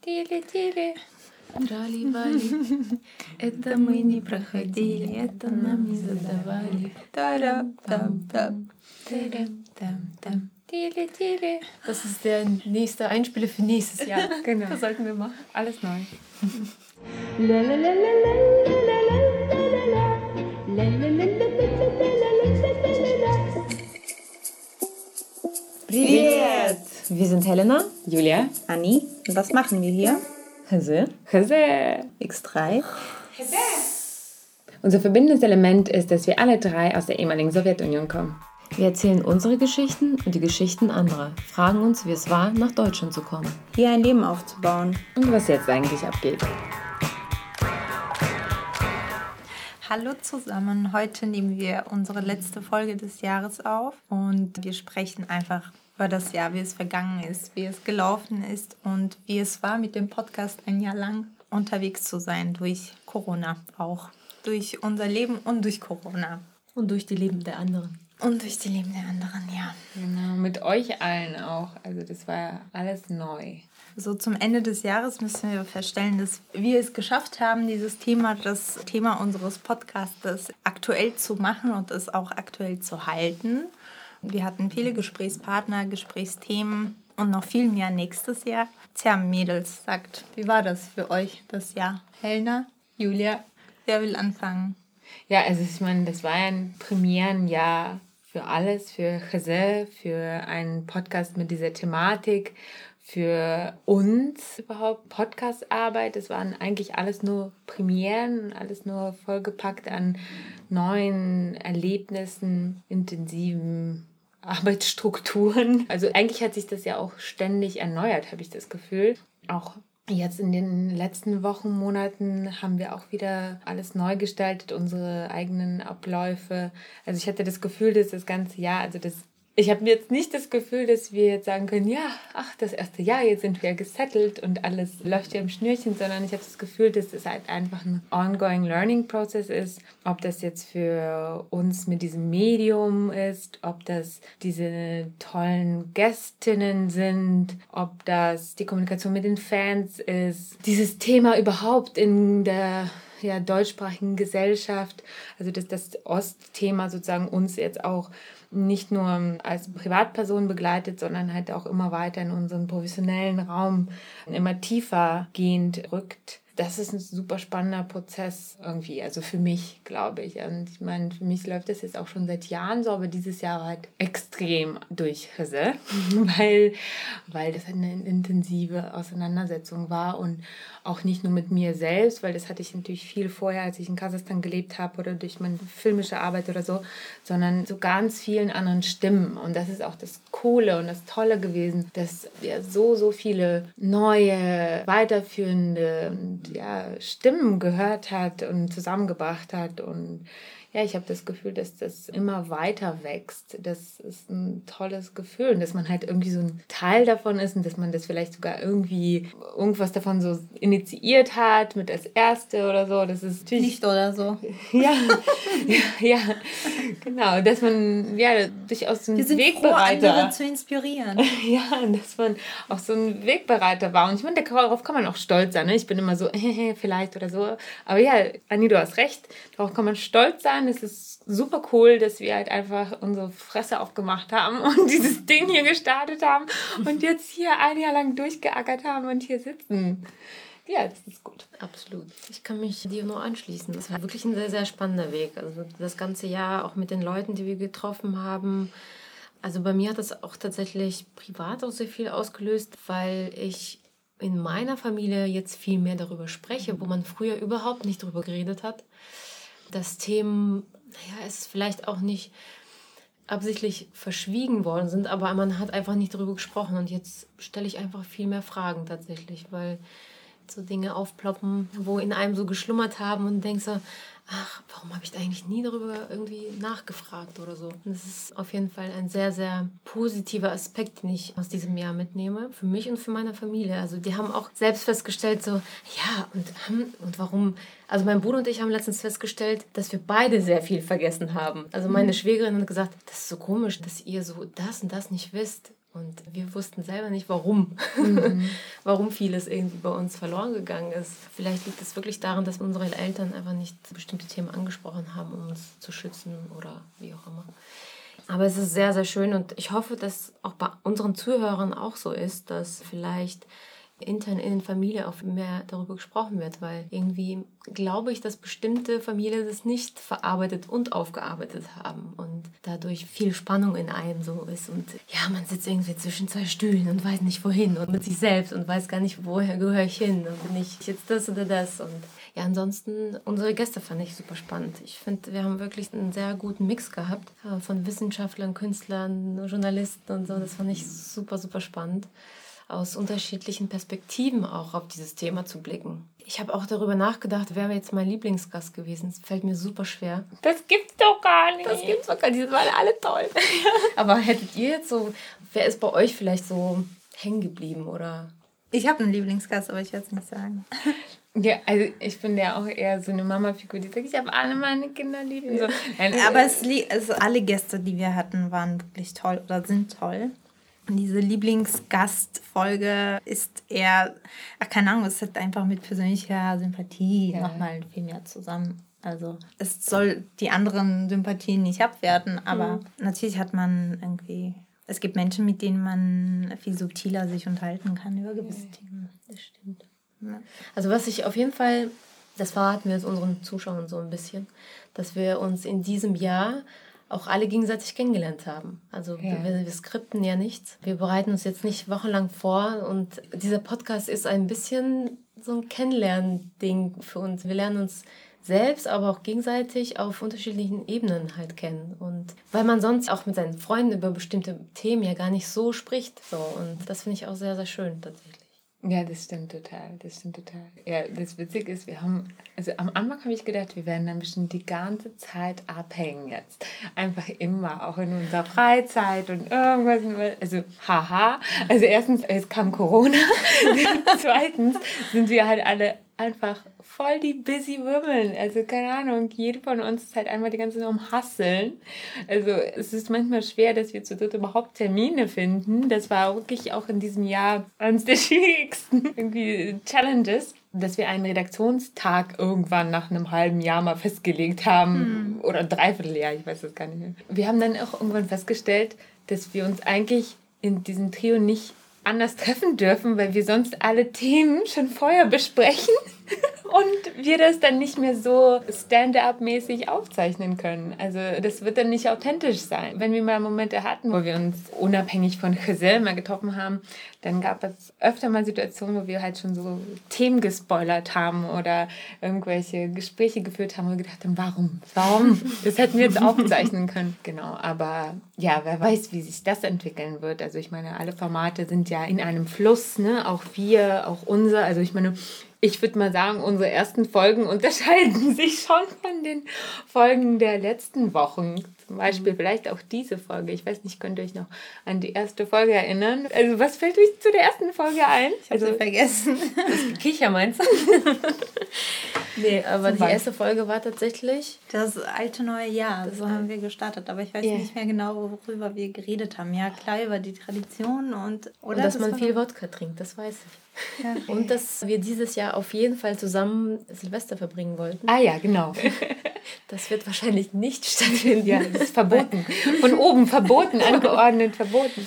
Тили, тили. Трали-вали. Это мы не проходили, это нам не задавали. Тарам-там-там. Тарам-там-там. Tili, tili. Das ist der nächste Einspieler für nächstes Jahr. Genau. Das sollten wir machen. Alles neu. Привет! Wir sind Helena, Julia. Anni. Und was machen wir hier? Hase. Hase. X3. Unser verbindendes Element ist, dass wir alle drei aus der ehemaligen Sowjetunion kommen. Wir erzählen unsere Geschichten und die Geschichten anderer, fragen uns, wie es war, nach Deutschland zu kommen. Hier ein Leben aufzubauen. Und was jetzt eigentlich abgeht. Hallo zusammen. Heute nehmen wir unsere letzte Folge des Jahres auf und wir sprechen einfach über das Jahr, wie es vergangen ist, wie es gelaufen ist und wie es war, mit dem Podcast ein Jahr lang unterwegs zu sein, durch Corona auch. Durch unser Leben und durch Corona. Und durch die Leben der anderen. Und durch die Leben der anderen, ja. Genau, mit euch allen auch. Also das war alles neu. So zum Ende des Jahres müssen wir feststellen, dass wir es geschafft haben, dieses Thema, das Thema unseres Podcastes aktuell zu machen und es auch aktuell zu halten. Wir hatten viele Gesprächspartner, Gesprächsthemen und noch viel mehr nächstes Jahr. Tja, Mädels, sagt, wie war das für euch das Jahr? Helena, Julia, wer will anfangen? Ja, also ich meine, das war ein Premierenjahr für alles, für Chazelle, für einen Podcast mit dieser Thematik, für uns überhaupt Podcastarbeit. Es waren eigentlich alles nur Premieren, alles nur vollgepackt an neuen Erlebnissen, intensiven Arbeitsstrukturen. Also eigentlich hat sich das ja auch ständig erneuert, habe ich das Gefühl. Auch Jetzt in den letzten Wochen, Monaten haben wir auch wieder alles neu gestaltet, unsere eigenen Abläufe. Also ich hatte das Gefühl, dass das ganze Jahr, also das ich habe jetzt nicht das Gefühl, dass wir jetzt sagen können, ja, ach, das erste Jahr, jetzt sind wir gesettelt und alles läuft ja im Schnürchen, sondern ich habe das Gefühl, dass es halt einfach ein ongoing learning process ist. Ob das jetzt für uns mit diesem Medium ist, ob das diese tollen Gästinnen sind, ob das die Kommunikation mit den Fans ist, dieses Thema überhaupt in der ja, deutschsprachigen Gesellschaft, also dass das Ostthema sozusagen uns jetzt auch nicht nur als Privatperson begleitet, sondern halt auch immer weiter in unseren professionellen Raum immer tiefer gehend rückt das ist ein super spannender Prozess irgendwie, also für mich, glaube ich. Und ich meine, für mich läuft das jetzt auch schon seit Jahren so, aber dieses Jahr halt extrem durchhisse, weil, weil das eine intensive Auseinandersetzung war und auch nicht nur mit mir selbst, weil das hatte ich natürlich viel vorher, als ich in Kasachstan gelebt habe oder durch meine filmische Arbeit oder so, sondern so ganz vielen anderen Stimmen. Und das ist auch das Coole und das Tolle gewesen, dass wir so, so viele neue, weiterführende ja, Stimmen gehört hat und zusammengebracht hat. Und ja, ich habe das Gefühl, dass das immer weiter wächst. Das ist ein tolles Gefühl und dass man halt irgendwie so ein Teil davon ist und dass man das vielleicht sogar irgendwie irgendwas davon so initiiert hat mit als Erste oder so. Das ist natürlich nicht oder so. ja, ja, ja, genau, dass man ja durchaus so ein Wir sind Wegbereiter froh, andere zu inspirieren. ja, dass man auch so ein Wegbereiter war und ich meine, darauf kann man auch stolz sein. Ne? Ich bin immer so vielleicht oder so, aber ja, Anni, du hast recht. Darauf kann man stolz sein es ist super cool, dass wir halt einfach unsere Fresse aufgemacht haben und dieses Ding hier gestartet haben und jetzt hier ein Jahr lang durchgeackert haben und hier sitzen. Ja, das ist gut. Absolut. Ich kann mich dir nur anschließen. Das war wirklich ein sehr, sehr spannender Weg. Also das ganze Jahr auch mit den Leuten, die wir getroffen haben. Also bei mir hat das auch tatsächlich privat auch sehr viel ausgelöst, weil ich in meiner Familie jetzt viel mehr darüber spreche, wo man früher überhaupt nicht darüber geredet hat dass Themen, naja, es vielleicht auch nicht absichtlich verschwiegen worden sind, aber man hat einfach nicht darüber gesprochen. Und jetzt stelle ich einfach viel mehr Fragen tatsächlich, weil so Dinge aufploppen, wo in einem so geschlummert haben und denkst so, ach, warum habe ich da eigentlich nie darüber irgendwie nachgefragt oder so. Und das ist auf jeden Fall ein sehr, sehr positiver Aspekt, den ich aus diesem Jahr mitnehme, für mich und für meine Familie. Also die haben auch selbst festgestellt, so, ja, und, und warum, also mein Bruder und ich haben letztens festgestellt, dass wir beide sehr viel vergessen haben. Also meine mhm. Schwägerin hat gesagt, das ist so komisch, dass ihr so das und das nicht wisst. Und wir wussten selber nicht, warum. Mhm. warum vieles irgendwie bei uns verloren gegangen ist. Vielleicht liegt es wirklich daran, dass unsere Eltern einfach nicht bestimmte Themen angesprochen haben, um uns zu schützen oder wie auch immer. Aber es ist sehr, sehr schön und ich hoffe, dass auch bei unseren Zuhörern auch so ist, dass vielleicht intern in der Familie auch mehr darüber gesprochen wird, weil irgendwie glaube ich, dass bestimmte Familien das nicht verarbeitet und aufgearbeitet haben und dadurch viel Spannung in einem so ist und ja, man sitzt irgendwie zwischen zwei Stühlen und weiß nicht wohin und mit sich selbst und weiß gar nicht, woher gehöre ich hin und bin ich jetzt das oder das und ja, ansonsten, unsere Gäste fand ich super spannend. Ich finde, wir haben wirklich einen sehr guten Mix gehabt äh, von Wissenschaftlern, Künstlern, Journalisten und so. Das fand ich super, super spannend aus unterschiedlichen Perspektiven auch auf dieses Thema zu blicken. Ich habe auch darüber nachgedacht, wer wäre jetzt mein Lieblingsgast gewesen. Es fällt mir super schwer. Das gibt's doch gar nicht. Das gibt's doch gar nicht. Die waren alle toll. Aber hättet ihr jetzt so, wer ist bei euch vielleicht so hängen geblieben oder? Ich habe einen Lieblingsgast, aber ich werde es nicht sagen. Ja, also ich bin ja auch eher so eine Mama-Figur, die sagt, ich habe alle meine Kinder lieb. So. aber es, also alle Gäste, die wir hatten, waren wirklich toll oder sind toll. Diese Lieblingsgastfolge ist eher, ach, keine Ahnung, es hat einfach mit persönlicher Sympathie ja. nochmal viel mehr zusammen. Also es soll die anderen Sympathien nicht abwerten, aber mhm. natürlich hat man irgendwie, es gibt Menschen, mit denen man viel subtiler sich unterhalten kann über gewisse ja, Themen. Das stimmt. Ja. Also was ich auf jeden Fall, das verraten wir jetzt unseren Zuschauern so ein bisschen, dass wir uns in diesem Jahr auch alle gegenseitig kennengelernt haben. Also ja. wir, wir skripten ja nichts. Wir bereiten uns jetzt nicht wochenlang vor und dieser Podcast ist ein bisschen so ein Kennenlernen-Ding für uns. Wir lernen uns selbst, aber auch gegenseitig auf unterschiedlichen Ebenen halt kennen. Und weil man sonst auch mit seinen Freunden über bestimmte Themen ja gar nicht so spricht. So. Und das finde ich auch sehr, sehr schön tatsächlich. Ja, das stimmt total. Das stimmt total. Ja, das Witzige ist, wir haben, also am Anfang habe ich gedacht, wir werden dann bestimmt die ganze Zeit abhängen jetzt. Einfach immer, auch in unserer Freizeit und irgendwas. Also, haha. Also, erstens, es kam Corona. Zweitens sind wir halt alle einfach voll die busy women. Also keine Ahnung, jede von uns ist halt einmal die ganze Zeit um Hasseln. Also es ist manchmal schwer, dass wir zu dritt überhaupt Termine finden. Das war wirklich auch in diesem Jahr eines der schwierigsten irgendwie Challenges dass wir einen Redaktionstag irgendwann nach einem halben Jahr mal festgelegt haben. Hm. Oder Dreivierteljahr, ich weiß das gar nicht mehr. Wir haben dann auch irgendwann festgestellt, dass wir uns eigentlich in diesem Trio nicht anders treffen dürfen, weil wir sonst alle Themen schon vorher besprechen und wir das dann nicht mehr so stand-up-mäßig aufzeichnen können. Also das wird dann nicht authentisch sein. Wenn wir mal Momente hatten, wo wir uns unabhängig von Giselle mal getroffen haben, dann gab es öfter mal Situationen, wo wir halt schon so Themen gespoilert haben oder irgendwelche Gespräche geführt haben und gedacht haben, warum? Warum? Das hätten wir jetzt aufzeichnen können. Genau, aber ja, wer weiß, wie sich das entwickeln wird. Also ich meine, alle Formate sind ja in einem Fluss, ne? Auch wir, auch unser. Also ich meine, ich würde mal sagen, unsere ersten Folgen unterscheiden sich schon von den Folgen der letzten Wochen. Zum Beispiel mhm. vielleicht auch diese Folge. Ich weiß nicht, könnt ihr euch noch an die erste Folge erinnern? Also, was fällt euch zu der ersten Folge ein? Ich habe also, sie vergessen. Das Kicher meinst du? nee, aber die erste Folge war tatsächlich. Das alte neue Jahr. So haben wir gestartet. Aber ich weiß yeah. nicht mehr genau, worüber wir geredet haben. Ja, klar, über die Tradition und. Oder und dass das man viel Wodka trinkt, das weiß ich. Ja. Und dass wir dieses Jahr auf jeden Fall zusammen Silvester verbringen wollten. Ah ja, genau. Das wird wahrscheinlich nicht stattfinden. Ja, ist verboten. Von oben verboten, angeordnet, verboten.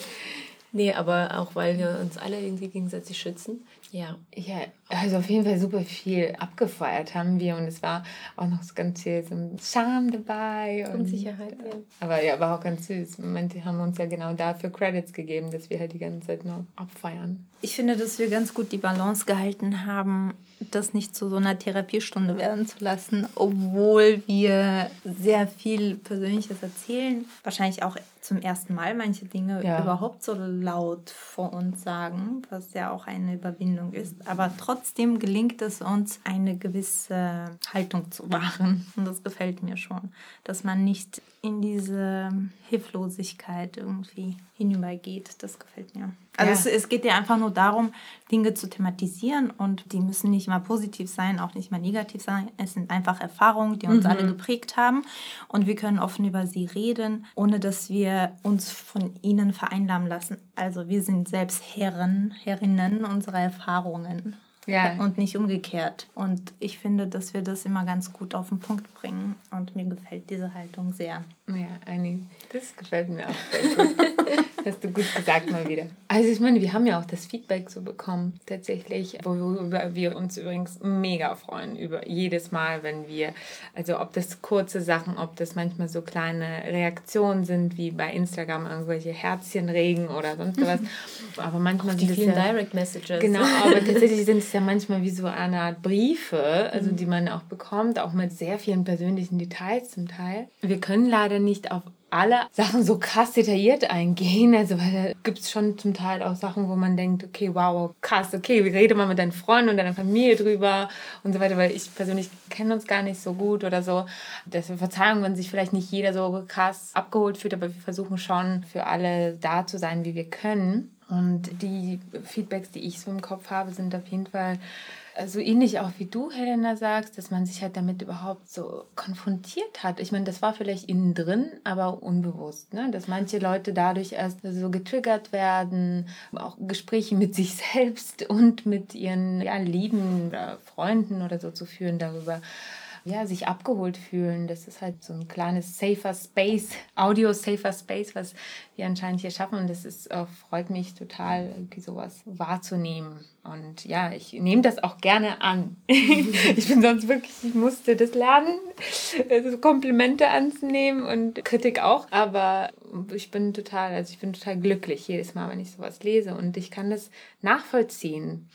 Nee, aber auch weil wir uns alle irgendwie gegenseitig schützen. Ja. Ja, also auf jeden Fall super viel abgefeiert haben wir und es war auch noch ganz viel so Charme dabei. Und, Unsicherheit, ja. Aber ja, war auch ganz süß. Manche haben uns ja genau dafür Credits gegeben, dass wir halt die ganze Zeit nur abfeiern. Ich finde, dass wir ganz gut die Balance gehalten haben, das nicht zu so einer Therapiestunde werden zu lassen, obwohl wir sehr viel Persönliches erzählen. Wahrscheinlich auch zum ersten Mal manche Dinge ja. überhaupt so laut vor uns sagen, was ja auch eine Überwindung ist. Aber trotzdem gelingt es uns, eine gewisse Haltung zu wahren. Und das gefällt mir schon, dass man nicht in diese Hilflosigkeit irgendwie hinübergeht. Das gefällt mir. Also ja. es, es geht ja einfach nur darum, Dinge zu thematisieren und die müssen nicht mal positiv sein, auch nicht mal negativ sein. Es sind einfach Erfahrungen, die uns mhm. alle geprägt haben und wir können offen über sie reden, ohne dass wir wir uns von ihnen vereinnahmen lassen. Also wir sind selbst Herren, Herrinnen unserer Erfahrungen. Ja. Und nicht umgekehrt. Und ich finde, dass wir das immer ganz gut auf den Punkt bringen. Und mir gefällt diese Haltung sehr. Ja, Anni, das gefällt mir auch sehr gut. Hast du gut gesagt mal wieder. Also ich meine, wir haben ja auch das Feedback so bekommen, tatsächlich, worüber wir uns übrigens mega freuen, über jedes Mal, wenn wir, also ob das kurze Sachen, ob das manchmal so kleine Reaktionen sind, wie bei Instagram irgendwelche Herzchenregen oder sonst was. Aber manchmal die sind vielen ja, Direct Messages. Genau, aber tatsächlich sind es ja manchmal wie so eine Art Briefe, also mhm. die man auch bekommt, auch mit sehr vielen persönlichen Details zum Teil. Wir können leider nicht auf alle Sachen so krass detailliert eingehen. Also, weil da gibt es schon zum Teil auch Sachen, wo man denkt, okay, wow, krass, okay, wie rede mal mit deinen Freunden und deiner Familie drüber und so weiter, weil ich persönlich kenne uns gar nicht so gut oder so. Deswegen Verzeihung, wenn sich vielleicht nicht jeder so krass abgeholt fühlt, aber wir versuchen schon für alle da zu sein, wie wir können. Und die Feedbacks, die ich so im Kopf habe, sind auf jeden Fall so ähnlich auch wie du, Helena, sagst, dass man sich halt damit überhaupt so konfrontiert hat. Ich meine, das war vielleicht innen drin, aber unbewusst, ne? dass manche Leute dadurch erst so getriggert werden, auch Gespräche mit sich selbst und mit ihren ja, Lieben oder Freunden oder so zu führen darüber, ja, sich abgeholt fühlen. Das ist halt so ein kleines safer Space, Audio safer Space, was wir anscheinend hier schaffen. Und das ist, äh, freut mich total, irgendwie sowas wahrzunehmen. Und ja, ich nehme das auch gerne an. ich bin sonst wirklich, ich musste das lernen, also Komplimente anzunehmen und Kritik auch. Aber ich bin total, also ich bin total glücklich jedes Mal, wenn ich sowas lese. Und ich kann das nachvollziehen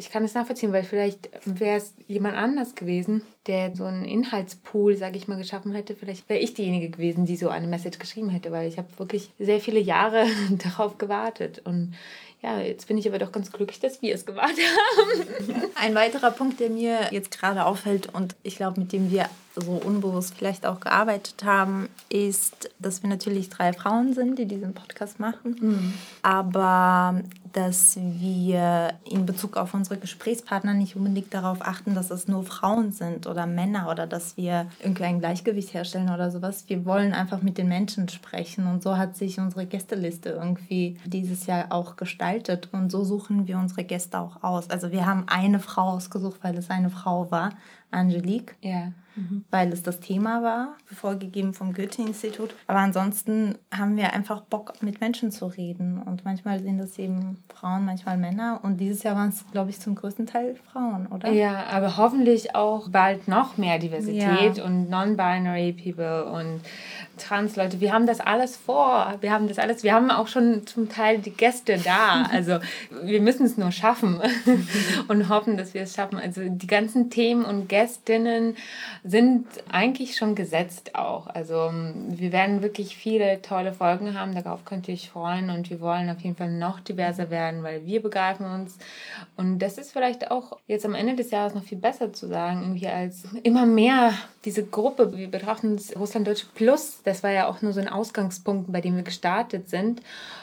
ich kann es nachvollziehen, weil vielleicht wäre es jemand anders gewesen, der so einen Inhaltspool, sage ich mal, geschaffen hätte. Vielleicht wäre ich diejenige gewesen, die so eine Message geschrieben hätte, weil ich habe wirklich sehr viele Jahre darauf gewartet. Und ja, jetzt bin ich aber doch ganz glücklich, dass wir es gewartet haben. Ein weiterer Punkt, der mir jetzt gerade auffällt und ich glaube, mit dem wir so unbewusst vielleicht auch gearbeitet haben, ist, dass wir natürlich drei Frauen sind, die diesen Podcast machen, mhm. aber dass wir in Bezug auf unsere Gesprächspartner nicht unbedingt darauf achten, dass es nur Frauen sind oder Männer oder dass wir irgendwie ein Gleichgewicht herstellen oder sowas. Wir wollen einfach mit den Menschen sprechen und so hat sich unsere Gästeliste irgendwie dieses Jahr auch gestaltet und so suchen wir unsere Gäste auch aus. Also wir haben eine Frau ausgesucht, weil es eine Frau war, Angelique. Ja mhm. weil es das Thema war, vorgegeben vom Goethe-Institut. Aber ansonsten haben wir einfach Bock, mit Menschen zu reden. Und manchmal sind das eben Frauen, manchmal Männer. Und dieses Jahr waren es, glaube ich, zum größten Teil Frauen, oder? Ja, aber hoffentlich auch bald noch mehr Diversität ja. und non-binary people und Trans-Leute. Wir haben das alles vor. Wir haben das alles. Wir haben auch schon zum Teil die Gäste da. Also wir müssen es nur schaffen und hoffen, dass wir es schaffen. Also die ganzen Themen und Gästinnen sind eigentlich schon gesetzt auch. Also wir werden wirklich viele tolle Folgen haben. Darauf könnt ihr euch freuen und wir wollen auf jeden Fall noch diverser werden, weil wir begreifen uns. Und das ist vielleicht auch jetzt am Ende des Jahres noch viel besser zu sagen, irgendwie als immer mehr diese Gruppe. Wir betrachten es Russland Deutsche Plus das war ja auch nur so ein Ausgangspunkt, bei dem wir gestartet sind.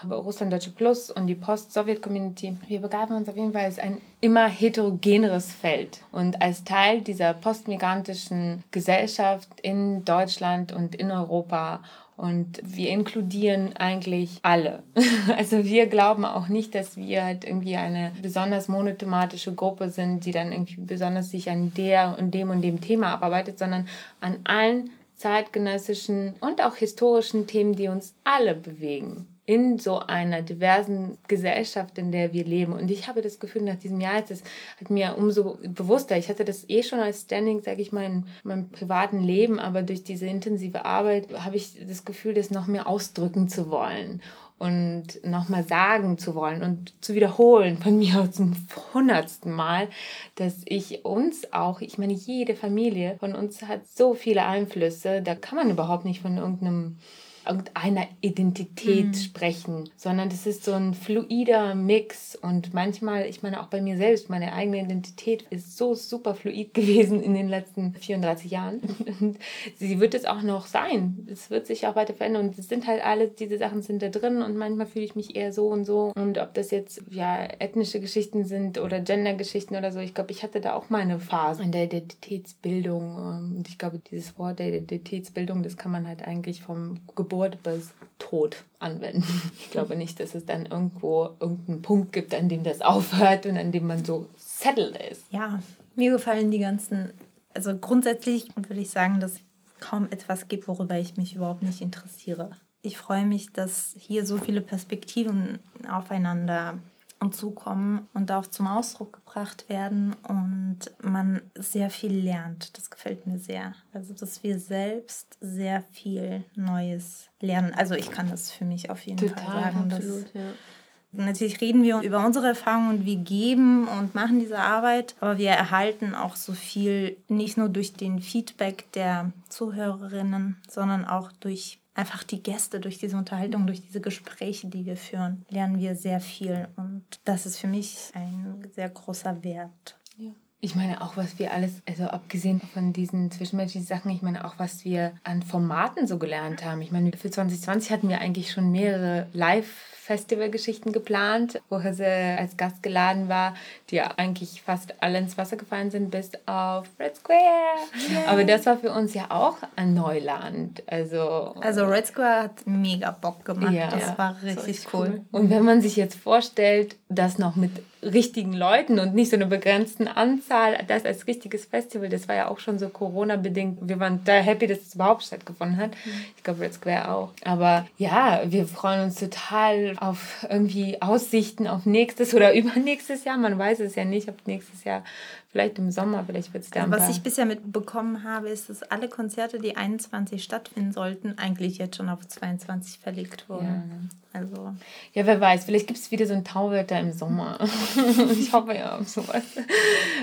Russland Deutsche Plus und die Post-Sowjet-Community. Wir begreifen uns auf jeden Fall als ein immer heterogeneres Feld. Und als Teil dieser postmigrantischen Gesellschaft in Deutschland und in Europa und wir inkludieren eigentlich alle. Also wir glauben auch nicht, dass wir halt irgendwie eine besonders monothematische Gruppe sind, die dann irgendwie besonders sich an der und dem und dem Thema abarbeitet, sondern an allen zeitgenössischen und auch historischen Themen, die uns alle bewegen in so einer diversen Gesellschaft, in der wir leben. Und ich habe das Gefühl, nach diesem Jahr ist es hat mir umso bewusster. Ich hatte das eh schon als Standing, sage ich mal, in meinem privaten Leben, aber durch diese intensive Arbeit habe ich das Gefühl, das noch mehr ausdrücken zu wollen und nochmal sagen zu wollen und zu wiederholen von mir zum hundertsten Mal, dass ich uns auch, ich meine, jede Familie von uns hat so viele Einflüsse, da kann man überhaupt nicht von irgendeinem irgendeiner Identität mhm. sprechen, sondern das ist so ein fluider Mix. Und manchmal, ich meine auch bei mir selbst, meine eigene Identität ist so super fluid gewesen in den letzten 34 Jahren. Und sie wird es auch noch sein. Es wird sich auch weiter verändern. Und es sind halt alle, diese Sachen sind da drin. Und manchmal fühle ich mich eher so und so. Und ob das jetzt ja ethnische Geschichten sind oder Gendergeschichten oder so, ich glaube, ich hatte da auch meine Phase in der Identitätsbildung. Und ich glaube, dieses Wort der Identitätsbildung, das kann man halt eigentlich vom Geburt Geburt bis Tod anwenden. Ich glaube nicht, dass es dann irgendwo irgendeinen Punkt gibt, an dem das aufhört und an dem man so settled ist. Ja, mir gefallen die ganzen, also grundsätzlich würde ich sagen, dass es kaum etwas gibt, worüber ich mich überhaupt nicht interessiere. Ich freue mich, dass hier so viele Perspektiven aufeinander zukommen und auch zum Ausdruck gebracht werden und man sehr viel lernt. Das gefällt mir sehr. Also, dass wir selbst sehr viel Neues lernen. Also, ich kann das für mich auf jeden Total, Fall sagen. Absolut, dass, ja. Natürlich reden wir über unsere Erfahrungen und wir geben und machen diese Arbeit, aber wir erhalten auch so viel, nicht nur durch den Feedback der Zuhörerinnen, sondern auch durch einfach die Gäste, durch diese Unterhaltung, durch diese Gespräche, die wir führen, lernen wir sehr viel. Und das ist für mich ein sehr großer Wert. Ich meine auch, was wir alles, also abgesehen von diesen zwischenmenschlichen Sachen, ich meine auch, was wir an Formaten so gelernt haben. Ich meine, für 2020 hatten wir eigentlich schon mehrere Live- Festivalgeschichten geplant, wo sie als Gast geladen war, die eigentlich fast alle ins Wasser gefallen sind, bis auf Red Square. Yeah. Aber das war für uns ja auch ein Neuland. Also, also Red Square hat mega Bock gemacht. Ja, das war richtig das cool. cool. Und wenn man sich jetzt vorstellt, das noch mit richtigen Leuten und nicht so eine begrenzten Anzahl, das als richtiges Festival, das war ja auch schon so Corona-bedingt. Wir waren da happy, dass es überhaupt stattgefunden hat. Mhm. Ich glaube, Red Square auch. Aber ja, wir freuen uns total auf irgendwie Aussichten auf nächstes oder übernächstes Jahr. Man weiß es ja nicht, ob nächstes Jahr vielleicht im Sommer, vielleicht wird es dann. Was ich bisher mitbekommen habe, ist, dass alle Konzerte, die 21 stattfinden sollten, eigentlich jetzt schon auf 22 verlegt wurden. Ja. Also. Ja, wer weiß, vielleicht gibt es wieder so ein Tauwetter im Sommer. ich hoffe ja auf sowas.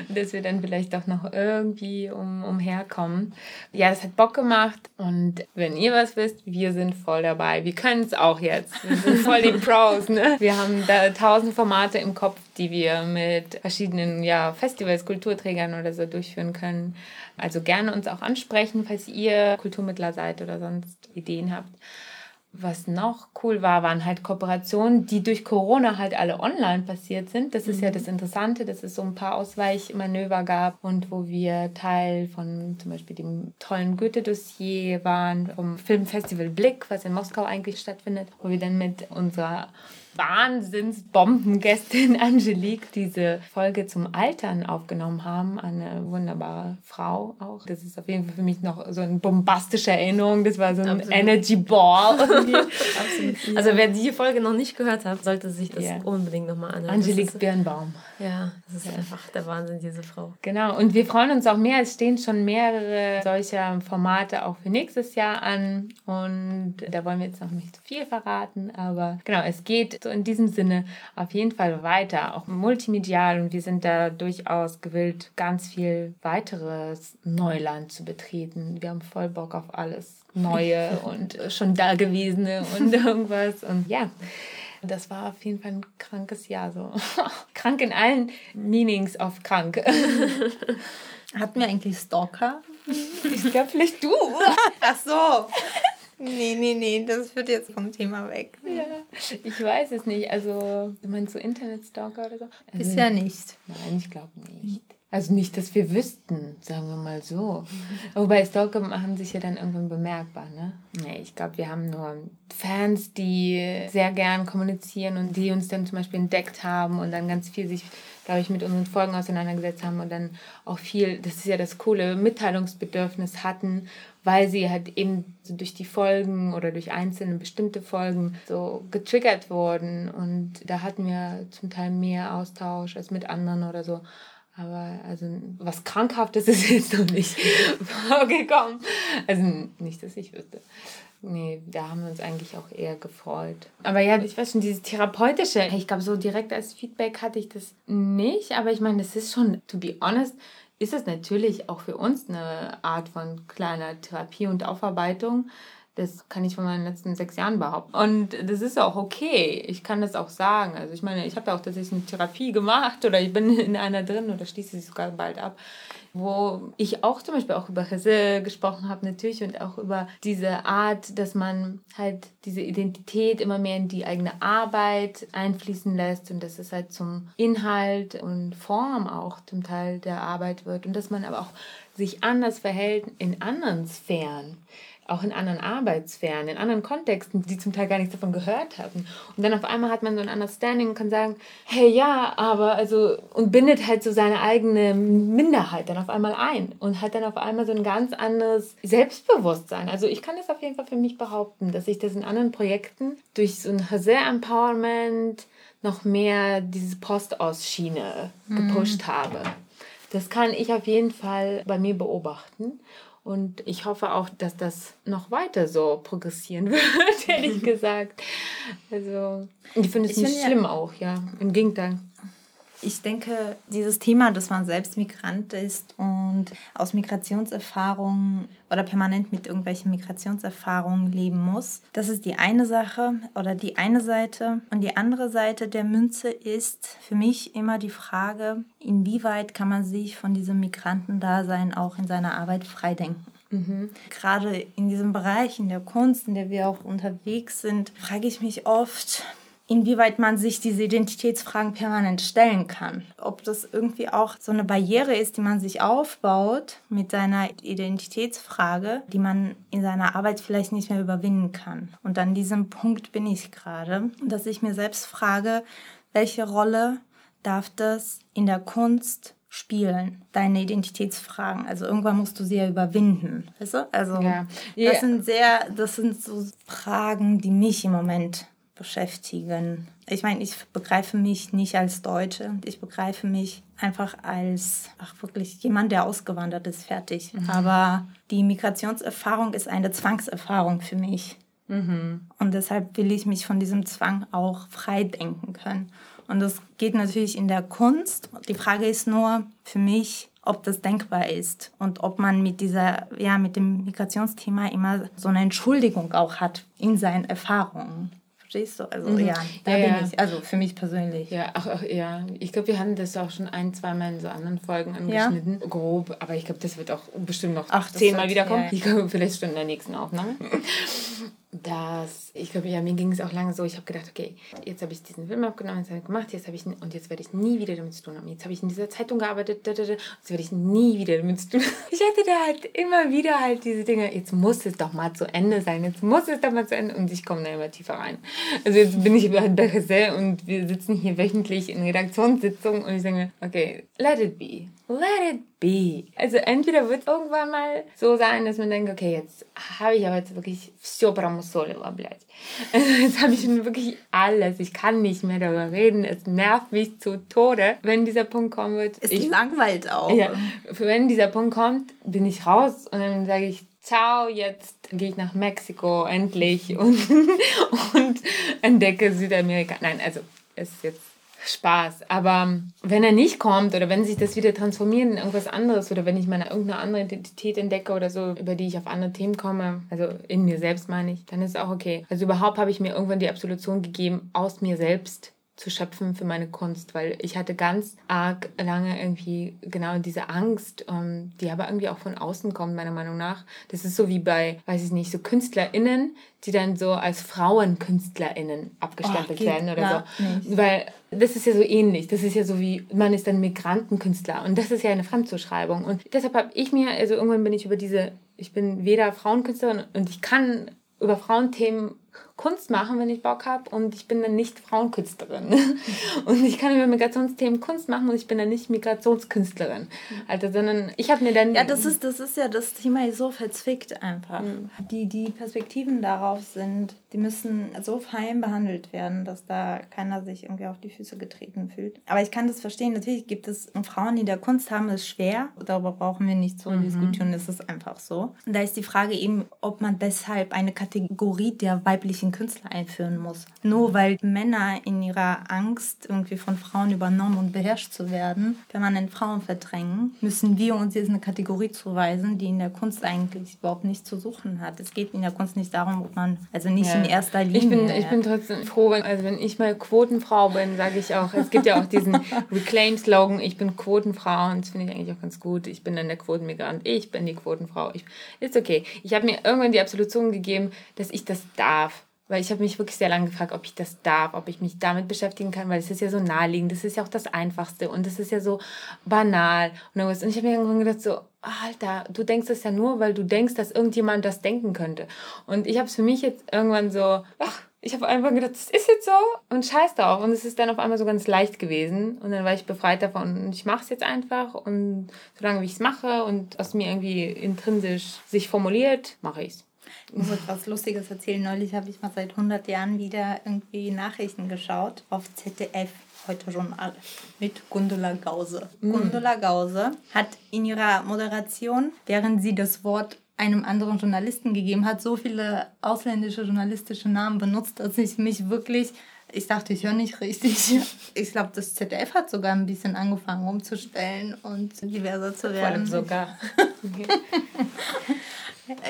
Dass wir dann vielleicht doch noch irgendwie um, umherkommen. Ja, das hat Bock gemacht. Und wenn ihr was wisst, wir sind voll dabei. Wir können es auch jetzt. Wir sind voll die Pros. Ne? Wir haben da tausend Formate im Kopf, die wir mit verschiedenen ja, Festivals, Kulturträgern oder so durchführen können. Also gerne uns auch ansprechen, falls ihr Kulturmittler seid oder sonst Ideen habt. Was noch cool war, waren halt Kooperationen, die durch Corona halt alle online passiert sind. Das ist mhm. ja das Interessante, dass es so ein paar Ausweichmanöver gab und wo wir Teil von zum Beispiel dem tollen Goethe-Dossier waren, vom Filmfestival Blick, was in Moskau eigentlich stattfindet, wo wir dann mit unserer Wahnsinnsbombengästin Angelique diese Folge zum Altern aufgenommen haben. Eine wunderbare Frau auch. Das ist auf jeden Fall für mich noch so eine bombastische Erinnerung. Das war so ein Absolut. Energy Ball. Absolut. Also wer die Folge noch nicht gehört hat, sollte sich das yeah. unbedingt nochmal anhören. Angelique Birnbaum. Ja, das ist ja. einfach der Wahnsinn, diese Frau. Genau. Und wir freuen uns auch mehr. Es stehen schon mehrere solcher Formate auch für nächstes Jahr an. Und da wollen wir jetzt noch nicht zu viel verraten. Aber genau, es geht so in diesem Sinne auf jeden Fall weiter, auch multimedial und wir sind da durchaus gewillt, ganz viel weiteres Neuland zu betreten. Wir haben voll Bock auf alles Neue und schon Dagewesene und irgendwas und ja. Das war auf jeden Fall ein krankes Jahr so. krank in allen Meanings auf krank. Hatten wir eigentlich Stalker? Ich glaube vielleicht du. Ach so. Nee, nee, nee, das führt jetzt vom Thema weg. Ja, ich weiß es nicht. Also, du meinst so Internetstalker oder so? Also, Bisher nicht. Nein, ich glaube nicht. Also nicht, dass wir wüssten, sagen wir mal so. Wobei Stalker machen sich ja dann irgendwann bemerkbar, ne? Nee, ich glaube, wir haben nur Fans, die sehr gern kommunizieren und die uns dann zum Beispiel entdeckt haben und dann ganz viel sich, glaube ich, mit unseren Folgen auseinandergesetzt haben und dann auch viel, das ist ja das coole, Mitteilungsbedürfnis hatten weil sie halt eben so durch die Folgen oder durch einzelne bestimmte Folgen so getriggert wurden. Und da hatten wir zum Teil mehr Austausch als mit anderen oder so. Aber also was Krankhaftes ist jetzt noch nicht vorgekommen. Also nicht, dass ich wüsste. Nee, da haben wir uns eigentlich auch eher gefreut. Aber ja, ich weiß schon, dieses therapeutische, ich glaube, so direkt als Feedback hatte ich das nicht. Aber ich meine, das ist schon, to be honest, ist es natürlich auch für uns eine Art von kleiner Therapie und Aufarbeitung. Das kann ich von meinen letzten sechs Jahren behaupten. Und das ist auch okay. Ich kann das auch sagen. Also ich meine, ich habe ja auch tatsächlich eine Therapie gemacht oder ich bin in einer drin oder schließe sie sogar bald ab wo ich auch zum Beispiel auch über Risse gesprochen habe natürlich und auch über diese Art, dass man halt diese Identität immer mehr in die eigene Arbeit einfließen lässt und dass es halt zum Inhalt und Form auch zum Teil der Arbeit wird und dass man aber auch sich anders verhält in anderen Sphären. Auch in anderen Arbeitssphären, in anderen Kontexten, die zum Teil gar nichts davon gehört hatten. Und dann auf einmal hat man so ein Understanding und kann sagen, hey ja, aber also und bindet halt so seine eigene Minderheit dann auf einmal ein und hat dann auf einmal so ein ganz anderes Selbstbewusstsein. Also ich kann das auf jeden Fall für mich behaupten, dass ich das in anderen Projekten durch so ein Hazer Empowerment noch mehr diese Post aus Schiene gepusht mhm. habe. Das kann ich auf jeden Fall bei mir beobachten. Und ich hoffe auch, dass das noch weiter so progressieren wird, ehrlich gesagt. Also, ich finde es ich nicht schlimm ja, auch, ja. Im Gegenteil ich denke, dieses Thema, dass man selbst Migrant ist und aus Migrationserfahrungen oder permanent mit irgendwelchen Migrationserfahrungen leben muss, das ist die eine Sache oder die eine Seite. Und die andere Seite der Münze ist für mich immer die Frage, inwieweit kann man sich von diesem Migrantendasein auch in seiner Arbeit freidenken. Mhm. Gerade in diesem Bereich, in der Kunst, in der wir auch unterwegs sind, frage ich mich oft, inwieweit man sich diese Identitätsfragen permanent stellen kann. Ob das irgendwie auch so eine Barriere ist, die man sich aufbaut mit seiner Identitätsfrage, die man in seiner Arbeit vielleicht nicht mehr überwinden kann. Und an diesem Punkt bin ich gerade, dass ich mir selbst frage, welche Rolle darf das in der Kunst spielen, deine Identitätsfragen. Also irgendwann musst du sie ja überwinden. Weißt du? Also ja. das sind sehr, das sind so Fragen, die mich im Moment beschäftigen. Ich meine, ich begreife mich nicht als Deutsche. Ich begreife mich einfach als, ach wirklich, jemand, der ausgewandert ist, fertig. Mhm. Aber die Migrationserfahrung ist eine Zwangserfahrung für mich. Mhm. Und deshalb will ich mich von diesem Zwang auch frei denken können. Und das geht natürlich in der Kunst. Die Frage ist nur für mich, ob das denkbar ist und ob man mit dieser, ja, mit dem Migrationsthema immer so eine Entschuldigung auch hat in seinen Erfahrungen. Verstehst du? Also mhm. ja, da ja, bin ja. ich. Also für mich persönlich. Ja, ach, ach ja. Ich glaube, wir haben das auch schon ein, zweimal in so anderen Folgen angeschnitten. Ja. Grob. Aber ich glaube, das wird auch bestimmt noch ach, zehnmal wiederkommen. Ich glaube, vielleicht schon in der nächsten Aufnahme. dass ich glaube, ja, mir ging es auch lange so, ich habe gedacht, okay, jetzt habe ich diesen Film aufgenommen, jetzt habe ich gemacht, jetzt habe ich und jetzt werde ich nie wieder damit zu tun haben. Jetzt habe ich in dieser Zeitung gearbeitet, jetzt werde ich nie wieder damit zu tun haben. Ich hatte da halt immer wieder halt diese Dinge, jetzt muss es doch mal zu Ende sein, jetzt muss es doch mal zu Ende und ich komme da immer tiefer rein. Also jetzt bin ich bei Bergesel und wir sitzen hier wöchentlich in Redaktionssitzungen und ich denke, okay, let it be Let it be. Also entweder wird es irgendwann mal so sein, dass man denkt, okay, jetzt habe ich aber jetzt wirklich все промусолила, блядь. Also jetzt habe ich schon wirklich alles. Ich kann nicht mehr darüber reden. Es nervt mich zu Tode. Wenn dieser Punkt kommen wird. Es ich, langweilt auch. Ja, wenn dieser Punkt kommt, bin ich raus und dann sage ich, ciao, jetzt gehe ich nach Mexiko endlich und, und entdecke Südamerika. Nein, also es ist jetzt Spaß. Aber wenn er nicht kommt oder wenn sich das wieder transformiert in irgendwas anderes oder wenn ich meine irgendeine andere Identität entdecke oder so, über die ich auf andere Themen komme, also in mir selbst meine ich, dann ist es auch okay. Also überhaupt habe ich mir irgendwann die Absolution gegeben, aus mir selbst zu schöpfen für meine Kunst, weil ich hatte ganz arg lange irgendwie genau diese Angst, ähm, die aber irgendwie auch von außen kommt, meiner Meinung nach. Das ist so wie bei, weiß ich nicht, so KünstlerInnen, die dann so als FrauenkünstlerInnen abgestempelt oh, werden oder so. Nicht. Weil das ist ja so ähnlich. Das ist ja so wie, man ist dann Migrantenkünstler und das ist ja eine Fremdzuschreibung. Und deshalb habe ich mir, also irgendwann bin ich über diese, ich bin weder Frauenkünstlerin und ich kann über Frauenthemen Kunst machen, wenn ich Bock habe und ich bin dann nicht Frauenkünstlerin. und ich kann über Migrationsthemen Kunst machen und ich bin dann nicht Migrationskünstlerin. Also, sondern ich habe mir dann... Ja, das ist, das ist ja das Thema so verzwickt einfach. Mhm. Die, die Perspektiven darauf sind, die müssen so fein behandelt werden, dass da keiner sich irgendwie auf die Füße getreten fühlt. Aber ich kann das verstehen. Natürlich gibt es Frauen, die der Kunst haben, ist schwer. Darüber brauchen wir nicht zu mhm. diskutieren. Das ist einfach so. Und da ist die Frage eben, ob man deshalb eine Kategorie der weiblichen weiblichen Künstler einführen muss. Nur weil Männer in ihrer Angst, irgendwie von Frauen übernommen und beherrscht zu werden, permanent Frauen verdrängen, müssen wir uns jetzt eine Kategorie zuweisen, die in der Kunst eigentlich überhaupt nichts zu suchen hat. Es geht in der Kunst nicht darum, ob man, also nicht ja. in erster Linie. Ich bin, ich bin trotzdem froh, wenn, also wenn ich mal Quotenfrau bin, sage ich auch, es gibt ja auch diesen Reclaim-Slogan, ich bin Quotenfrau und das finde ich eigentlich auch ganz gut. Ich bin dann der Quotenmigrant, ich bin die Quotenfrau. Ich, ist okay. Ich habe mir irgendwann die Absolution gegeben, dass ich das darf weil ich habe mich wirklich sehr lange gefragt, ob ich das darf, ob ich mich damit beschäftigen kann, weil es ist ja so naheliegend, das ist ja auch das Einfachste und es ist ja so banal und ich habe mir irgendwann gedacht so, Alter, du denkst das ja nur, weil du denkst, dass irgendjemand das denken könnte. Und ich habe es für mich jetzt irgendwann so, ach, ich habe einfach gedacht, das ist jetzt so und scheiß drauf. Und es ist dann auf einmal so ganz leicht gewesen. Und dann war ich befreit davon und ich mache es jetzt einfach. Und solange ich es mache und aus mir irgendwie intrinsisch sich formuliert, mache ich es. Ich muss etwas Lustiges erzählen. Neulich habe ich mal seit 100 Jahren wieder irgendwie Nachrichten geschaut auf ZDF. Heute schon alle. Mit Gundula Gause. Mm. Gundula Gause hat in ihrer Moderation, während sie das Wort einem anderen Journalisten gegeben hat, so viele ausländische journalistische Namen benutzt, dass ich mich wirklich, ich dachte, ich höre nicht richtig. Ich glaube, das ZDF hat sogar ein bisschen angefangen umzustellen und diverser zu werden. Vor allem sogar.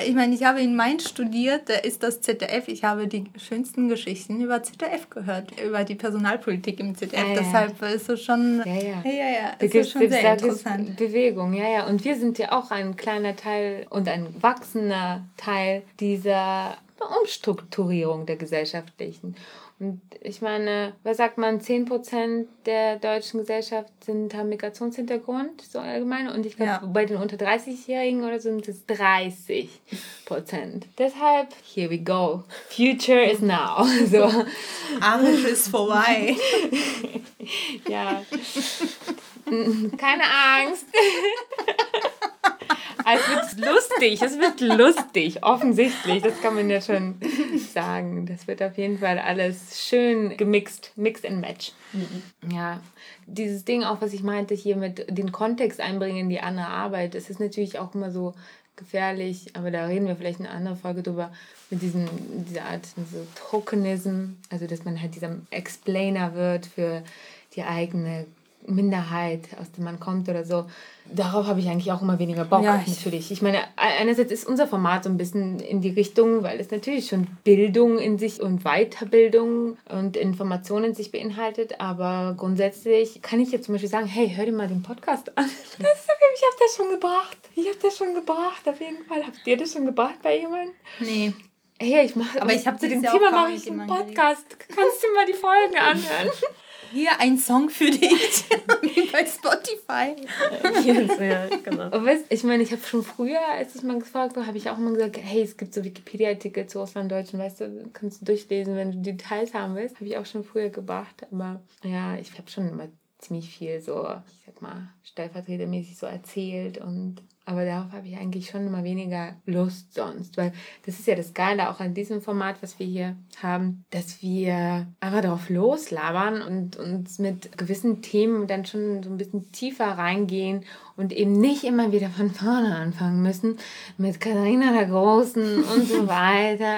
Ich meine, ich habe in Mainz studiert, da ist das ZDF. Ich habe die schönsten Geschichten über ZDF gehört, über die Personalpolitik im ZDF. Ja, ja. Deshalb ist es schon, ja, ja. Ja, ja, es ist schon sehr interessant. Bewegung, ja, ja. Und wir sind ja auch ein kleiner Teil und ein wachsender Teil dieser Umstrukturierung der gesellschaftlichen. Und ich meine, was sagt man, 10% der deutschen Gesellschaft sind, haben Migrationshintergrund, so allgemein. Und ich glaube, ja. bei den unter 30-Jährigen oder so sind es 30%. Deshalb, here we go. Future is now. So. Arisch ist vorbei. ja. Keine Angst. Es wird lustig, es wird lustig, offensichtlich. Das kann man ja schon sagen. Das wird auf jeden Fall alles schön gemixt, mixed and match. Mhm. Ja, dieses Ding auch, was ich meinte, hier mit den Kontext einbringen in die andere Arbeit, das ist natürlich auch immer so gefährlich, aber da reden wir vielleicht in einer anderen Folge drüber, mit diesem, dieser Art so Tokenism, also dass man halt dieser Explainer wird für die eigene Minderheit, aus der man kommt oder so. Darauf habe ich eigentlich auch immer weniger Bock, ja, ich natürlich. Ich meine, einerseits ist unser Format so ein bisschen in die Richtung, weil es natürlich schon Bildung in sich und Weiterbildung und Informationen in sich beinhaltet, aber grundsätzlich kann ich jetzt zum Beispiel sagen, hey, hör dir mal den Podcast an. Das ist okay, ich habe das schon gebracht. Ich habe das schon gebracht, auf jeden Fall. Habt ihr das schon gebracht bei jemandem? Nee. Hey, ich mache. Aber ich habe zu dem Thema mache ich einen Podcast. Kannst du mal die Folgen anhören? Hier ein Song für dich, wie bei Spotify. yes, ja, genau. Aber weißt, ich meine, ich habe schon früher, als ich mal gefragt habe, habe ich auch immer gesagt, hey, es gibt so Wikipedia-Artikel zu Russlanddeutschen, weißt du, kannst du durchlesen, wenn du Details haben willst. Habe ich auch schon früher gebracht, aber ja, ich habe schon immer ziemlich viel so, ich sag mal, stellvertretermäßig so erzählt und aber darauf habe ich eigentlich schon immer weniger Lust sonst, weil das ist ja das Geile auch an diesem Format, was wir hier haben, dass wir einfach darauf loslabern und uns mit gewissen Themen dann schon so ein bisschen tiefer reingehen und eben nicht immer wieder von vorne anfangen müssen mit Katharina der Großen und so weiter,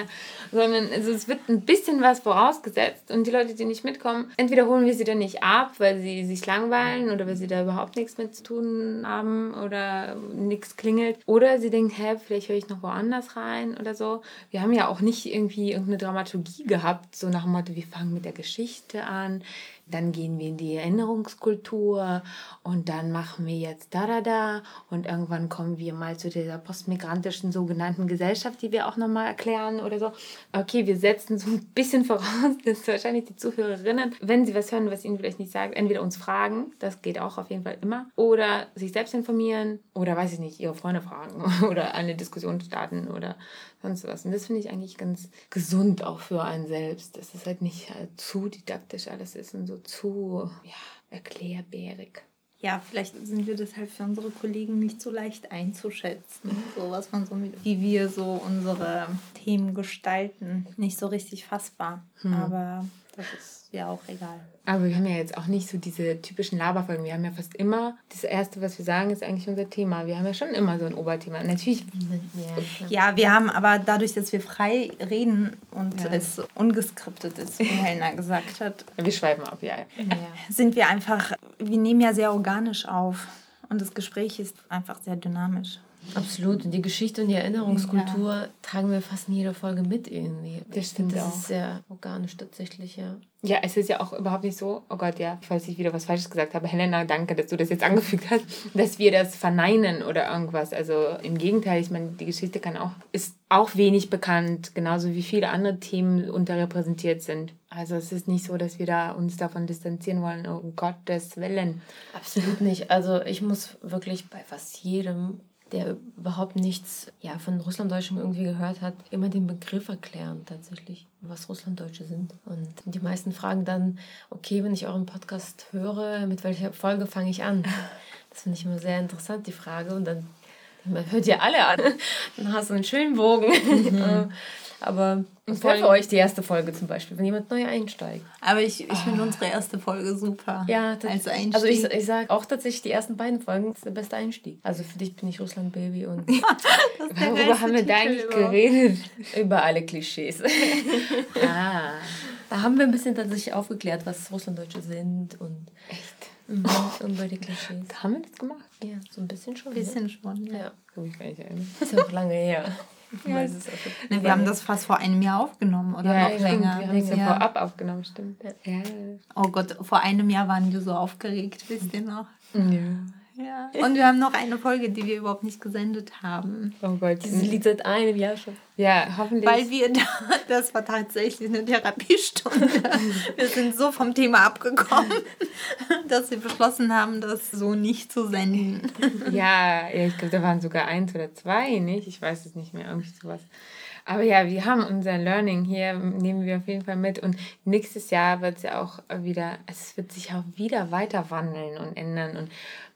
sondern also es wird ein bisschen was vorausgesetzt und die Leute, die nicht mitkommen, entweder holen wir sie dann nicht ab, weil sie sich langweilen oder weil sie da überhaupt nichts mit zu tun haben oder nichts klingelt oder sie denken, hä, vielleicht höre ich noch woanders rein oder so. Wir haben ja auch nicht irgendwie irgendeine Dramaturgie gehabt, so nach dem Motto, wir fangen mit der Geschichte an, dann gehen wir in die Erinnerungskultur und dann machen wir jetzt da, da, da und irgendwann kommen wir mal zu dieser postmigrantischen sogenannten Gesellschaft, die wir auch nochmal erklären oder so. Okay, wir setzen so ein bisschen voraus, dass wahrscheinlich die Zuhörerinnen, wenn sie was hören, was ihnen vielleicht nicht sagt, entweder uns fragen, das geht auch auf jeden Fall immer, oder sich selbst informieren oder weiß ich nicht, ihre Freunde fragen oder eine Diskussion starten oder sonst was. Und das finde ich eigentlich ganz gesund auch für einen selbst, dass es halt nicht halt zu didaktisch alles ist und so zu ja, erklärbärig. Ja, vielleicht sind wir deshalb für unsere Kollegen nicht so leicht einzuschätzen. So was von so, wie wir so unsere Themen gestalten, nicht so richtig fassbar. Hm. Aber das ist ja auch egal. Aber wir haben ja jetzt auch nicht so diese typischen Laberfolgen. Wir haben ja fast immer, das Erste, was wir sagen, ist eigentlich unser Thema. Wir haben ja schon immer so ein Oberthema. Natürlich. Ja, wir haben aber dadurch, dass wir frei reden und ja. es ungeskriptet ist, wie Helena gesagt hat. Wir schweifen ab, ja. ja. Sind wir einfach, wir nehmen ja sehr organisch auf. Und das Gespräch ist einfach sehr dynamisch. Absolut. Und die Geschichte und die Erinnerungskultur ja. tragen wir fast in jeder Folge mit irgendwie. Das stimmt das auch. ist sehr organisch tatsächlich, ja. Ja, es ist ja auch überhaupt nicht so, oh Gott, ja, falls ich wieder was Falsches gesagt habe, Helena, danke, dass du das jetzt angefügt hast, dass wir das verneinen oder irgendwas. Also im Gegenteil, ich meine, die Geschichte kann auch, ist auch wenig bekannt, genauso wie viele andere Themen unterrepräsentiert sind. Also es ist nicht so, dass wir da uns davon distanzieren wollen, um Gottes Willen. Absolut nicht. Also ich muss wirklich bei fast jedem der überhaupt nichts ja, von Russlanddeutschen irgendwie gehört hat, immer den Begriff erklären tatsächlich, was Russlanddeutsche sind. Und die meisten fragen dann, okay, wenn ich euren Podcast höre, mit welcher Folge fange ich an? Das finde ich immer sehr interessant, die Frage. Und dann man hört ja alle an. Dann hast du einen schönen Bogen. Mhm. Aber es wäre für euch die erste Folge zum Beispiel, wenn jemand neu einsteigt. Aber ich, ich finde unsere erste Folge super. Ja, als Einstieg. Also ich, ich sage auch tatsächlich, die ersten beiden Folgen ist der beste Einstieg. Also für dich bin ich Russland Baby und. Worüber haben wir da eigentlich geredet? Über alle Klischees. ah. Da haben wir ein bisschen tatsächlich aufgeklärt, was Russlanddeutsche sind und. Echt? Mhm, über die Klischees. Haben wir das gemacht? Ja, so ein bisschen schon. Ein bisschen ja. schon, ja. ja. Kann mich gar nicht erinnern. Ist auch lange her. Ja, ja ne, wir haben das fast vor einem Jahr aufgenommen oder ja, noch länger. Wir haben es ja vorab aufgenommen, stimmt. Ja. Oh Gott, vor einem Jahr waren wir so aufgeregt, wisst ihr noch? Ja. Ja. Und wir haben noch eine Folge, die wir überhaupt nicht gesendet haben. Oh Gott. Dieses Lied seit einem Jahr schon. Ja, hoffentlich. Weil wir da, das war tatsächlich eine Therapiestunde. wir sind so vom Thema abgekommen, dass wir beschlossen haben, das so nicht zu senden. ja, ich glaube, da waren sogar eins oder zwei, nicht? Ich weiß es nicht mehr, irgendwie sowas. Aber ja, wir haben unser Learning hier, nehmen wir auf jeden Fall mit. Und nächstes Jahr wird es ja auch wieder, es wird sich auch wieder weiter wandeln und ändern. Und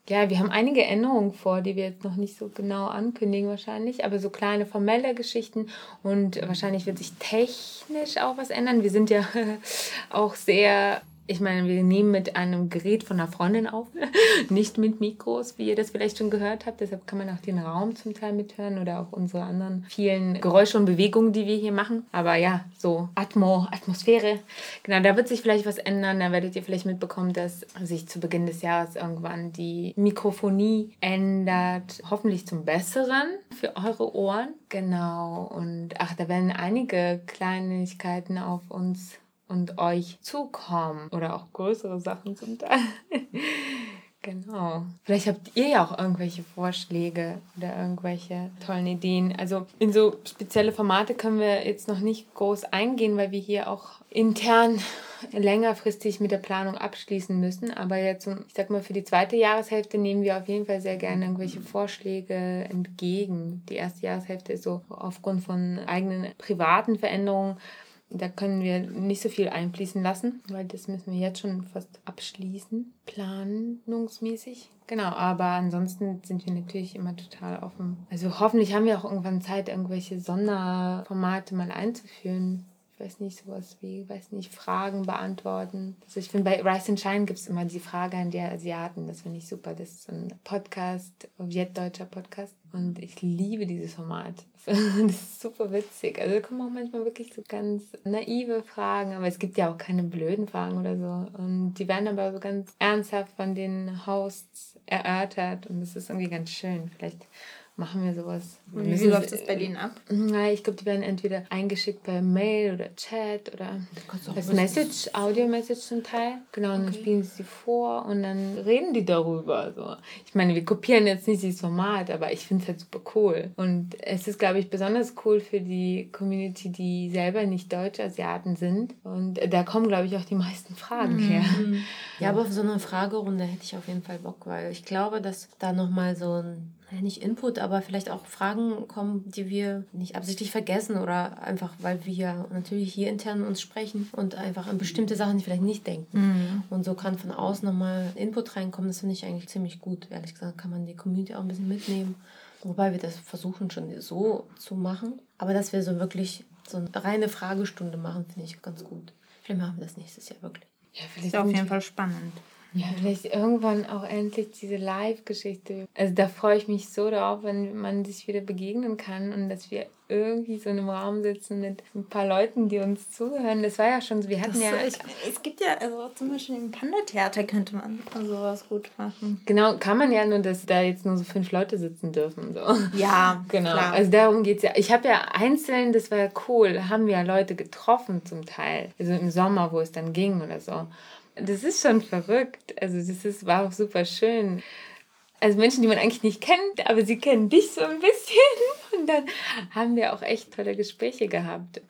ja, wir haben einige Änderungen vor, die wir jetzt noch nicht so genau ankündigen wahrscheinlich, aber so kleine formelle Geschichten und wahrscheinlich wird sich technisch auch was ändern. Wir sind ja auch sehr ich meine, wir nehmen mit einem Gerät von einer Freundin auf, nicht mit Mikros, wie ihr das vielleicht schon gehört habt. Deshalb kann man auch den Raum zum Teil mithören oder auch unsere anderen vielen Geräusche und Bewegungen, die wir hier machen. Aber ja, so Atmo, Atmosphäre. Genau, da wird sich vielleicht was ändern. Da werdet ihr vielleicht mitbekommen, dass sich zu Beginn des Jahres irgendwann die Mikrofonie ändert. Hoffentlich zum Besseren für eure Ohren. Genau. Und ach, da werden einige Kleinigkeiten auf uns und euch zukommen. Oder auch größere Sachen zum Teil. Genau. Vielleicht habt ihr ja auch irgendwelche Vorschläge oder irgendwelche tollen Ideen. Also in so spezielle Formate können wir jetzt noch nicht groß eingehen, weil wir hier auch intern längerfristig mit der Planung abschließen müssen. Aber jetzt, ich sag mal, für die zweite Jahreshälfte nehmen wir auf jeden Fall sehr gerne irgendwelche Vorschläge entgegen. Die erste Jahreshälfte ist so aufgrund von eigenen privaten Veränderungen da können wir nicht so viel einfließen lassen, weil das müssen wir jetzt schon fast abschließen, planungsmäßig. Genau, aber ansonsten sind wir natürlich immer total offen. Also hoffentlich haben wir auch irgendwann Zeit, irgendwelche Sonderformate mal einzuführen weiß nicht, sowas wie, weiß nicht, Fragen beantworten. Also ich finde, bei Rise and Shine gibt es immer die Frage an die Asiaten. Das finde ich super. Das ist ein Podcast, Vietdeutscher Podcast. Und ich liebe dieses Format. Das ist super witzig. Also da kommen auch manchmal wirklich so ganz naive Fragen, aber es gibt ja auch keine blöden Fragen oder so. Und die werden aber so ganz ernsthaft von den Hosts erörtert und das ist irgendwie ganz schön. Vielleicht machen wir sowas. Und wie läuft das bei denen ab? Na, ich glaube, die werden entweder eingeschickt per Mail oder Chat oder als Message, Audio-Message zum Teil. Genau, und okay. dann spielen sie sie vor und dann reden die darüber. So. Ich meine, wir kopieren jetzt nicht dieses Format, aber ich finde es halt super cool. Und es ist, glaube ich, besonders cool für die Community, die selber nicht Deutsch-Asiaten sind. Und da kommen, glaube ich, auch die meisten Fragen mhm. her. Ja, aber für so eine Fragerunde hätte ich auf jeden Fall Bock, weil ich glaube, dass da nochmal so ein nicht Input, aber vielleicht auch Fragen kommen, die wir nicht absichtlich vergessen oder einfach, weil wir natürlich hier intern uns sprechen und einfach an bestimmte Sachen vielleicht nicht denken. Mhm. Und so kann von außen nochmal Input reinkommen. Das finde ich eigentlich ziemlich gut. Ehrlich gesagt kann man die Community auch ein bisschen mitnehmen. Wobei wir das versuchen schon so zu machen. Aber dass wir so wirklich so eine reine Fragestunde machen, finde ich ganz gut. Vielleicht machen wir das nächstes Jahr wirklich. Ja, vielleicht ist auf jeden Fall spannend. Ja, vielleicht irgendwann auch endlich diese Live-Geschichte. Also da freue ich mich so drauf, wenn man sich wieder begegnen kann und dass wir irgendwie so in einem Raum sitzen mit ein paar Leuten, die uns zuhören. Das war ja schon so, wir hatten Das, ja... ich, es gibt ja, also zum Beispiel im Panda-Theater könnte man sowas gut machen. Genau, kann man ja nur, dass da jetzt nur so fünf Leute sitzen dürfen. So. Ja, Genau, klar. also darum geht es ja. Ich habe ja einzeln, das war ja cool, haben wir ja Leute getroffen zum Teil. Also im Sommer, wo es dann ging oder so. Das ist schon verrückt. Also das ist, war auch super schön. Also Menschen, die man eigentlich nicht kennt, aber sie kennen dich so ein bisschen. Und dann haben wir auch echt tolle Gespräche gehabt.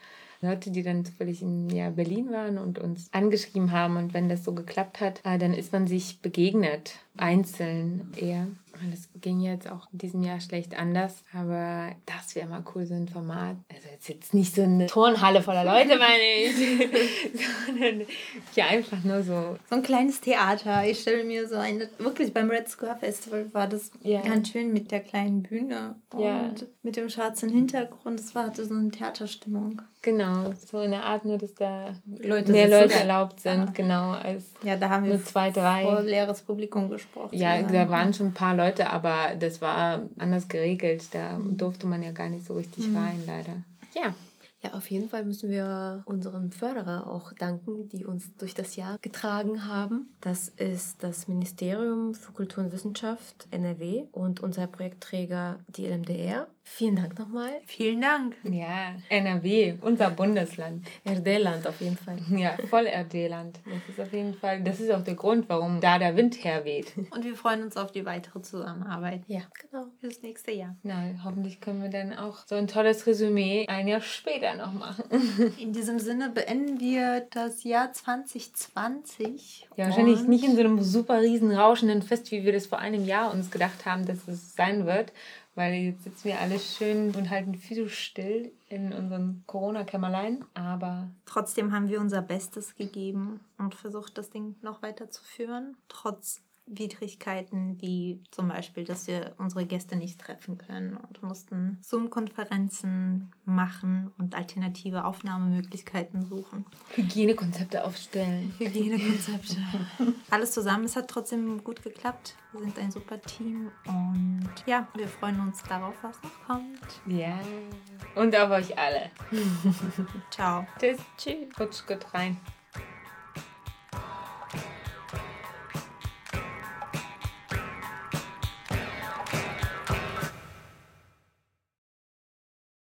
Leute, die dann zufällig in ja, Berlin waren und uns angeschrieben haben. Und wenn das so geklappt hat, äh, dann ist man sich begegnet, einzeln eher. Und Das ging jetzt auch in diesem Jahr schlecht anders, aber das wäre mal cool, so ein Format. Also jetzt, jetzt nicht so eine Turnhalle voller Leute, meine ich, sondern ja einfach nur so. So ein kleines Theater. Ich stelle mir so eine, wirklich beim Red Square Festival war das Ja. ganz schön mit der kleinen Bühne und Ja. mit dem schwarzen Hintergrund. Das war hatte so eine Theaterstimmung. Genau, so in der Art, nur dass da Leute mehr. Leute erlaubt sind, genau, als Ja, da haben wir nur zwei, drei. vor leeres Publikum gesprochen. Ja, da waren schon ein paar Leute, aber das war anders geregelt. Da durfte man ja gar nicht so richtig rein, leider. Ja. Ja, auf jeden Fall müssen wir unseren Förderer auch danken, die uns durch das Jahr getragen haben. Das ist das Ministerium für Kultur und Wissenschaft NRW und unser Projektträger die LMDR. Vielen Dank nochmal. Vielen Dank. Ja, NRW, unser Bundesland. RD-Land auf jeden Fall. Ja, voll RD-Land. Das ist auf jeden Fall, das ist auch der Grund, warum da der Wind herweht. Und wir freuen uns auf die weitere Zusammenarbeit Ja, genau. fürs nächste Jahr. Na, hoffentlich können wir dann auch so ein tolles Resümee ein Jahr später noch machen. In diesem Sinne beenden wir das Jahr 2020. Ja, wahrscheinlich nicht in so einem super riesen rauschenden Fest, wie wir das vor einem Jahr uns gedacht haben, dass es sein wird. Weil jetzt sitzen wir alle schön und halten die Füße still in unseren Corona-Kämmerlein. Aber Trotzdem haben wir unser Bestes gegeben und versucht, das Ding noch weiterzuführen. Trotz Widrigkeiten wie zum Beispiel, dass wir unsere Gäste nicht treffen können und mussten Zoom-Konferenzen machen und alternative Aufnahmemöglichkeiten suchen. Hygienekonzepte aufstellen. Hygienekonzepte. Alles zusammen. Es hat trotzdem gut geklappt. Wir sind ein super Team und ja, wir freuen uns darauf, was noch kommt. Ja. Und auf euch alle. Ciao. Tschüss. Tschüss. Rutsch gut rein.